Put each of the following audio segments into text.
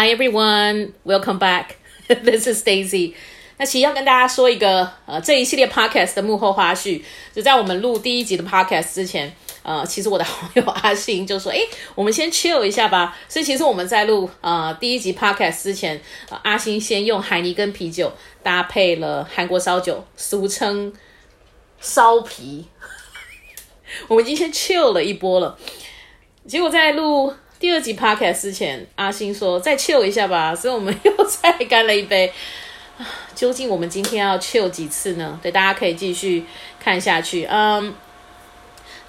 Hi everyone, welcome back. This is Daisy. 那其实要跟大家说一个呃这一系列 podcast 的幕后花絮，就在我们录第一集的 podcast 之前，呃，其实我的好友阿星就说，诶，我们先 chill 一下吧。所以其实我们在录呃第一集 podcast 之前，呃，阿星先用海尼根啤酒搭配了韩国烧酒，俗称烧啤。我们已经先 chill 了一波了，结果在录。第二集 podcast 之前，阿星说再 chill 一下吧，所以我们又再干了一杯。究竟我们今天要 chill 几次呢？对，大家可以继续看下去。嗯，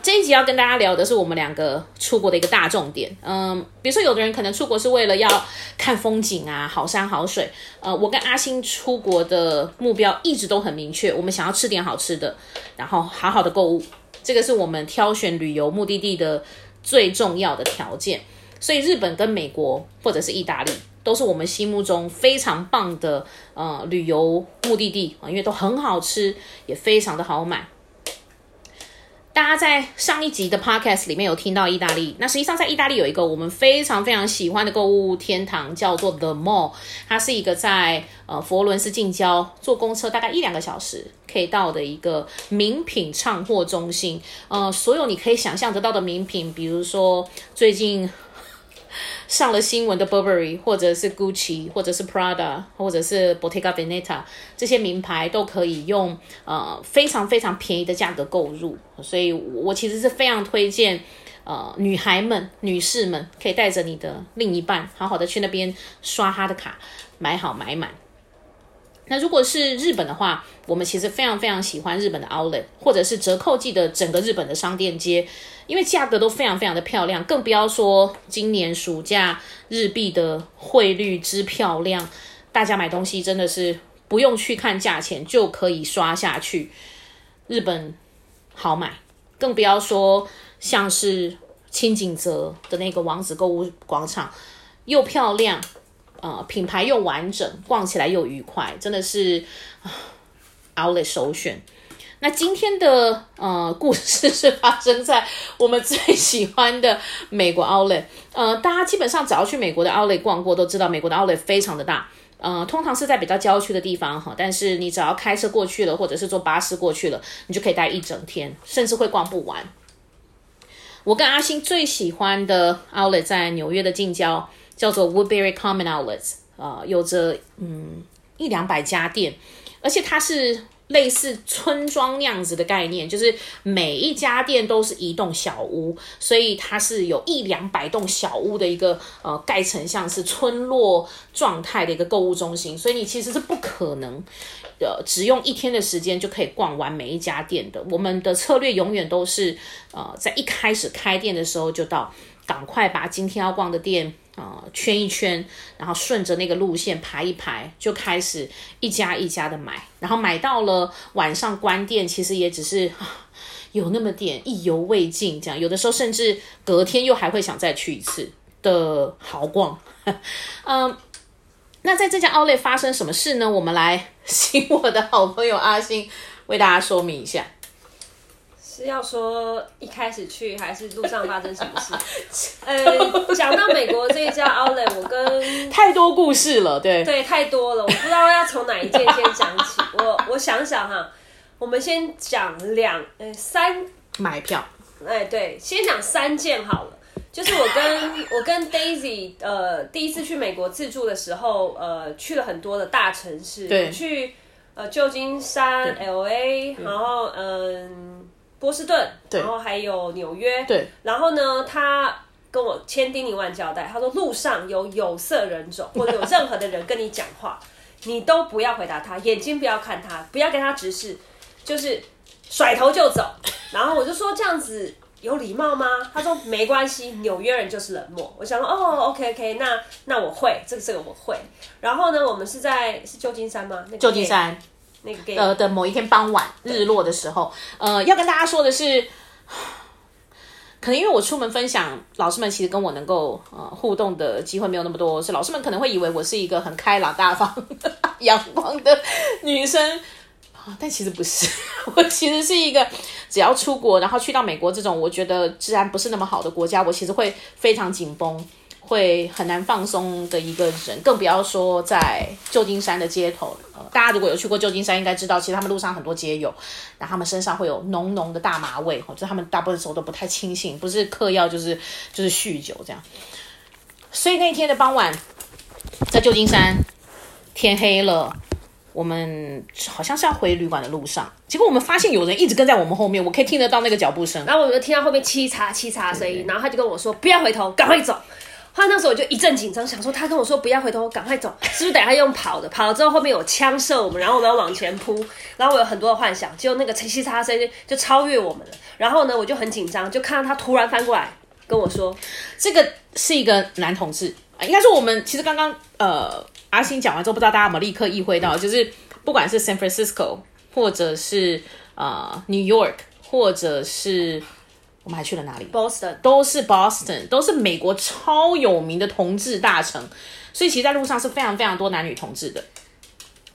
这一集要跟大家聊的是我们两个出国的一个大重点。嗯，比如说有的人可能出国是为了要看风景啊，好山好水。呃，我跟阿星出国的目标一直都很明确，我们想要吃点好吃的，然后好好的购物，这个是我们挑选旅游目的地的最重要的条件。所以日本跟美国或者是意大利都是我们心目中非常棒的呃旅游目的地啊，因为都很好吃，也非常的好买。大家在上一集的 podcast 里面有听到意大利，那实际上在意大利有一个我们非常非常喜欢的购物天堂，叫做 The Mall，它是一个在呃佛罗伦斯近郊坐公车大概一两个小时可以到的一个名品畅货中心。呃，所有你可以想象得到的名品，比如说最近。上了新闻的 Burberry，或者是 Gucci，或者是 Prada，或者是 Bottega Veneta，这些名牌都可以用呃非常非常便宜的价格购入，所以我其实是非常推荐呃女孩们、女士们可以带着你的另一半，好好的去那边刷他的卡，买好买满。那如果是日本的话，我们其实非常非常喜欢日本的 Outlet，或者是折扣季的整个日本的商店街，因为价格都非常非常的漂亮，更不要说今年暑假日币的汇率之漂亮，大家买东西真的是不用去看价钱就可以刷下去，日本好买，更不要说像是清井泽的那个王子购物广场，又漂亮。呃，品牌又完整，逛起来又愉快，真的是 Outlet 首选。那今天的呃故事是发生在我们最喜欢的美国 Outlet。呃，大家基本上只要去美国的 Outlet 逛过，都知道美国的 Outlet 非常的大。呃，通常是在比较郊区的地方哈，但是你只要开车过去了，或者是坐巴士过去了，你就可以待一整天，甚至会逛不完。我跟阿星最喜欢的 Outlet 在纽约的近郊。叫做 Woodbury Common Outlets，呃，有着嗯一两百家店，而且它是类似村庄那样子的概念，就是每一家店都是一栋小屋，所以它是有一两百栋小屋的一个呃盖成像是村落状态的一个购物中心，所以你其实是不可能呃只用一天的时间就可以逛完每一家店的。我们的策略永远都是呃在一开始开店的时候就到，赶快把今天要逛的店。呃，圈一圈，然后顺着那个路线排一排，就开始一家一家的买，然后买到了晚上关店，其实也只是有那么点意犹未尽，这样有的时候甚至隔天又还会想再去一次的豪逛。嗯，那在这家 Outlet 发生什么事呢？我们来 请我的好朋友阿星为大家说明一下。是要说一开始去，还是路上发生什么事？呃，讲到美国这一家 Outlet，我跟太多故事了，对对，太多了，我不知道要从哪一件先讲起。我我想想哈，我们先讲两呃三买票，哎对，先讲三件好了。就是我跟 我跟 Daisy 呃第一次去美国自助的时候，呃去了很多的大城市，对，去呃旧金山、LA，然后嗯。波士顿，然后还有纽约，对。然后呢，他跟我千叮咛万交代，他说路上有有色人种或者有任何的人跟你讲话，你都不要回答他，眼睛不要看他，不要跟他直视，就是甩头就走。然后我就说这样子有礼貌吗？他说没关系，纽约人就是冷漠。我想说哦，OK OK，那那我会，这个这个我会。然后呢，我们是在是旧金山吗？那个、旧金山。那个呃的某一天傍晚日落的时候，呃，要跟大家说的是，可能因为我出门分享，老师们其实跟我能够呃互动的机会没有那么多，所以老师们可能会以为我是一个很开朗大方、阳光的女生，但其实不是，我其实是一个只要出国，然后去到美国这种我觉得治安不是那么好的国家，我其实会非常紧绷。会很难放松的一个人，更不要说在旧金山的街头。呃，大家如果有去过旧金山，应该知道，其实他们路上很多街友，然后他们身上会有浓浓的大麻味，就他们大部分时候都不太清醒，不是嗑药就是就是酗酒这样。所以那天的傍晚，在旧金山，天黑了，我们好像是要回旅馆的路上，结果我们发现有人一直跟在我们后面，我可以听得到那个脚步声，然后我们就听到后面七叉七叉的声音，然后他就跟我说不要回头，赶快走。他那时候我就一阵紧张，想说他跟我说不要回头，赶快走，是不是等下用跑的？跑了之后后面有枪射我们，然后我们要往前扑，然后我有很多的幻想，结果那个嘁嚓声音就超越我们了。然后呢，我就很紧张，就看到他突然翻过来跟我说，这个是一个男同志啊，应该说我们其实刚刚呃阿星讲完之后，不知道大家有没有立刻意会到，就是不管是 San Francisco 或者是呃 New York 或者是。我们还去了哪里？Boston 都是 Boston，都是美国超有名的同志大城，所以其实在路上是非常非常多男女同志的。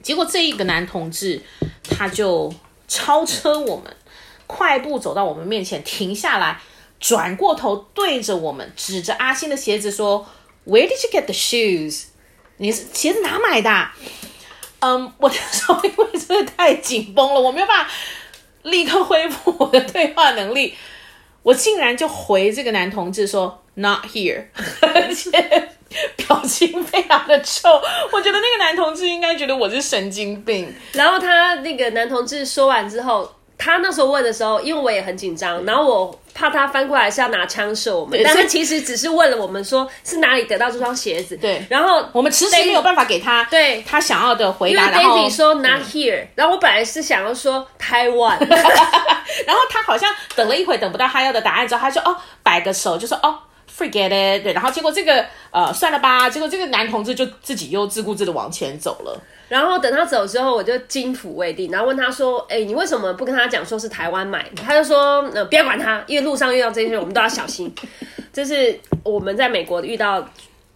结果这一个男同志他就超车我们，快步走到我们面前停下来，转过头对着我们指着阿星的鞋子说：“Where did you get the shoes？你是鞋子哪买的啊？”嗯，我那时候因为真的太紧绷了，我没有办法立刻恢复我的对话能力。我竟然就回这个男同志说 “Not here”，而且表情非常的臭。我觉得那个男同志应该觉得我是神经病。然后他那个男同志说完之后，他那时候问的时候，因为我也很紧张，然后我怕他翻过来是要拿枪射我们，但是其实只是问了我们说是哪里得到这双鞋子。对，然后我们迟迟没有办法给他对他想要的回答。因为 Daisy 说 “Not here”，然后我本来是想要说台湾。然后他好像等了一会，等不到他要的答案之后，他就哦摆个手，就说哦 forget it，对。然后结果这个呃算了吧，结果这个男同志就自己又自顾自的往前走了。然后等他走之后，我就惊魂未定，然后问他说：“哎，你为什么不跟他讲说是台湾买？”他就说：“呃，不要管他，因为路上遇到这些，我们都要小心。”这是我们在美国遇到。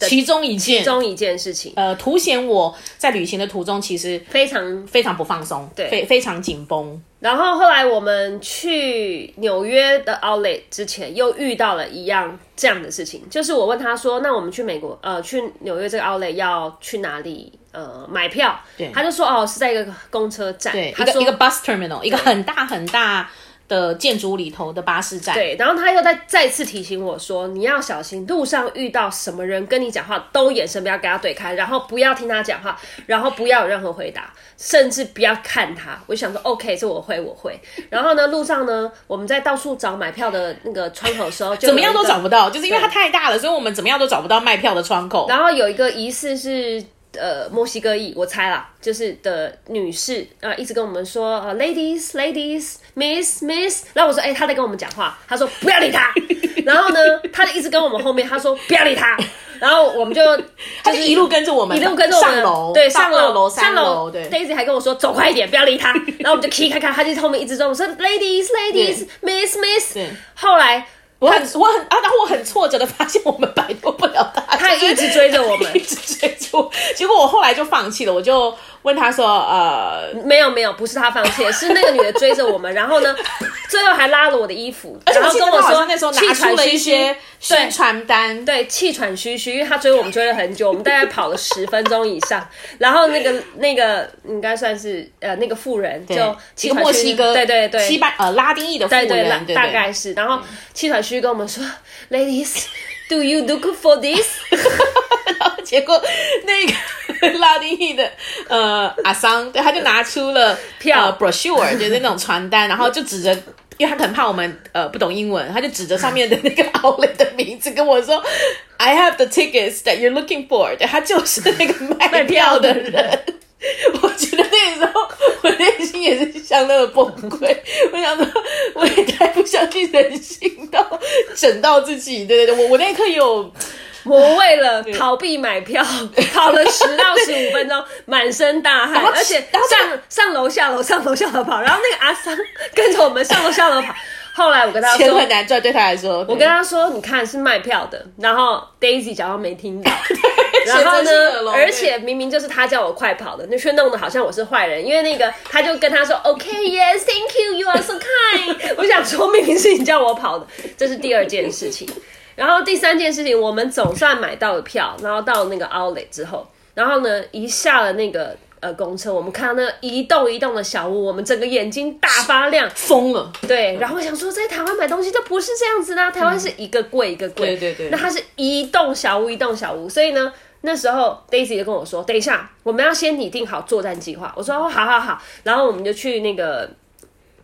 其中一件，其中一件事情，呃，凸显我在旅行的途中其实非常非常不放松，对，非非常紧绷。然后后来我们去纽约的 Outlet 之前，又遇到了一样这样的事情，就是我问他说：“那我们去美国，呃，去纽约这个 Outlet 要去哪里？呃，买票？”对，他就说：“哦，是在一个公车站，对，他说一个一个 bus terminal，一个很大很大。”的建筑里头的巴士站，对，然后他又再再次提醒我说，你要小心，路上遇到什么人跟你讲话，都眼神不要跟他对开，然后不要听他讲话，然后不要有任何回答，甚至不要看他。我就想说，OK，这我会，我会。然后呢，路上呢，我们在到处找买票的那个窗口的时候，就怎么样都找不到，就是因为它太大了，所以我们怎么样都找不到卖票的窗口。然后有一个疑似是。呃，墨西哥裔，我猜啦，就是的女士啊、呃，一直跟我们说，呃，ladies，ladies，miss，miss，然后我说，哎、欸，他在跟我们讲话，她说不要理她，然后呢，她就一直跟我们后面，她说不要理她，然后我们就 就是一路跟着我们，一路跟着我们上楼，对，上楼楼三楼，对，Daisy 还跟我说走快一点，不要理他，然后我们就 k 看看，他就后面一直跟我说 ladies，ladies，miss，miss，后来。我很我很啊，然后我很挫折的发现我们摆脱不了他，他一直追着我们，一直追着我。结果我后来就放弃了，我就问他说：“呃，没有没有，不是他放弃，是那个女的追着我们，然后呢，最后还拉了我的衣服，然后跟我说那时候拿出了一些宣传单，对，气喘吁吁，因为他追我们追了很久，我们大概跑了十分钟以上，然后那个那个应该算是呃那个富人就一个墨西哥对对对。西班呃拉丁裔的妇人，对对，大概是，然后气喘吁吁跟我们说 Do you look for this？然后结果那个 拉丁裔的呃阿桑，他就拿出了票，brochure 就是那种传单，然后就指着，因为他很怕我们呃不懂英文，他就指着上面的那个 奥雷的名字跟我说：“I have the tickets that you're looking for。”他就是那个卖票的人。心也是相当的崩溃，我想说我也太不相信人性到整到自己，对对对，我我那一刻有。我为了逃避买票，跑了十到十五分钟，满身大汗，而且上上楼下楼上楼下楼跑，然后那个阿桑跟着我们上楼下楼跑。后来我跟他说，钱很难赚，对他来说，我跟他说，你看是卖票的，然后 Daisy 假装没听到，然后呢，而且明明就是他叫我快跑的，那却弄得好像我是坏人，因为那个他就跟他说，OK，Yes，Thank you，You are so kind。我想说明明是你叫我跑的，这是第二件事情。然后第三件事情，我们总算买到了票，然后到那个 Outlet 之后，然后呢，一下了那个呃公车，我们看到那一栋一栋的小屋，我们整个眼睛大发亮，疯了。对，然后我想说，在台湾买东西都不是这样子的，台湾是一个贵一个柜，对对对，那它是一栋小屋一栋小屋，所以呢。那时候，Daisy 就跟我说：“等一下，我们要先拟定好作战计划。”我说：“哦，好好好。”然后我们就去那个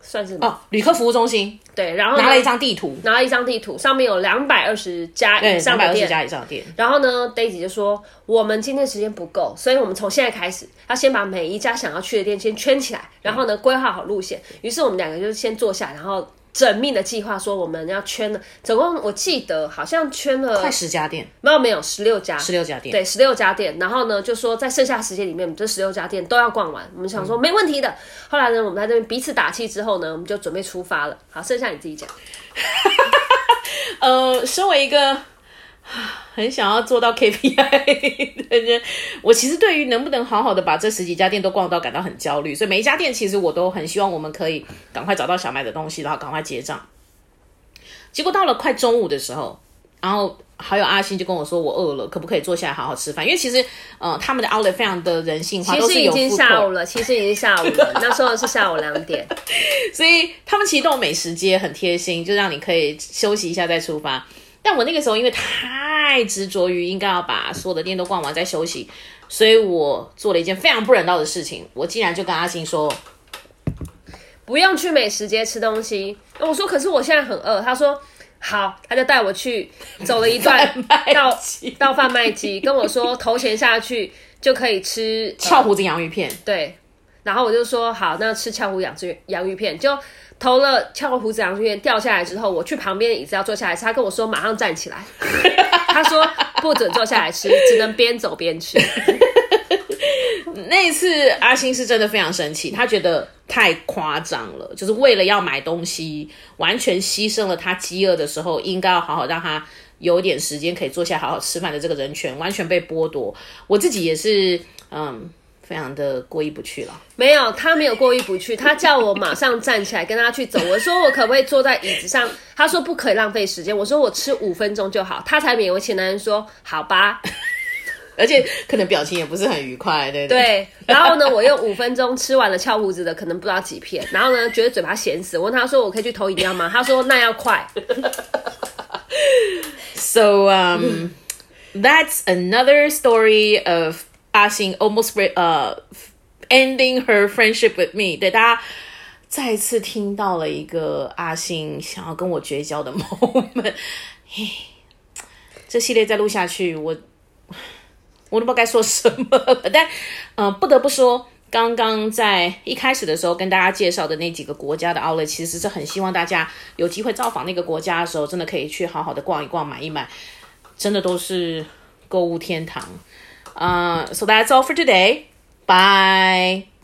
算是哦，旅客服务中心。对，然后拿了一张地图，拿了一张地图，上面有两百二十家以上的店，两百二十家以上的店。然后呢，Daisy 就说：“我们今天时间不够，所以我们从现在开始要先把每一家想要去的店先圈起来，然后呢，规划好路线。”于是我们两个就先坐下，然后。缜密的计划说我们要圈了，总共我记得好像圈了快十家店，没有没有十六家，十六家店，对，十六家店。然后呢，就说在剩下时间里面，我们这十六家店都要逛完。我们想说没问题的。后来呢，我们在这边彼此打气之后呢，我们就准备出发了。好，剩下你自己讲。呃，身为一个。很想要做到 KPI 的人，我其实对于能不能好好的把这十几家店都逛到感到很焦虑，所以每一家店其实我都很希望我们可以赶快找到想买的东西，然后赶快结账。结果到了快中午的时候，然后好友阿星就跟我说：“我饿了，可不可以坐下来好好吃饭？”因为其实呃他们的 Outlet 非常的人性化，其实已经下午了，其实已经下午了，那时候是下午两点，所以他们其实都有美食街，很贴心，就让你可以休息一下再出发。但我那个时候因为太执着于应该要把所有的店都逛完再休息，所以我做了一件非常不人道的事情。我竟然就跟阿星说，不用去美食街吃东西。我说可是我现在很饿。他说好，他就带我去走了一段到到贩卖机，跟我说投钱下去就可以吃翘胡子洋芋片。对，然后我就说好，那吃翘胡洋芋洋芋片就。投了翘胡子洋芋片掉下来之后，我去旁边的椅子要坐下来吃，他跟我说马上站起来，他说不准坐下来吃，只能边走边吃。那一次阿星是真的非常生气，他觉得太夸张了，就是为了要买东西，完全牺牲了他饥饿的时候应该要好好让他有点时间可以坐下好好吃饭的这个人权，完全被剥夺。我自己也是，嗯。非常的过意不去了。没有，他没有过意不去，他叫我马上站起来跟他去走。我说我可不可以坐在椅子上？他说不可以浪费时间。我说我吃五分钟就好。他才勉为其难说好吧，而且可能表情也不是很愉快，对对。对，然后呢，我用五分钟吃完了翘胡子的，可能不知道几片。然后呢，觉得嘴巴咸死。我问他说我可以去投饮料吗？他说那要快。So um, that's another story of. 阿星 almost 呃、uh, ending her friendship with me，对，大家再次听到了一个阿星想要跟我绝交的 moment。嘿，这系列再录下去，我我都不知道该说什么。但呃，不得不说，刚刚在一开始的时候跟大家介绍的那几个国家的 outlet，其实是很希望大家有机会造访那个国家的时候，真的可以去好好的逛一逛、买一买，真的都是购物天堂。Uh, so that's all for today. Bye.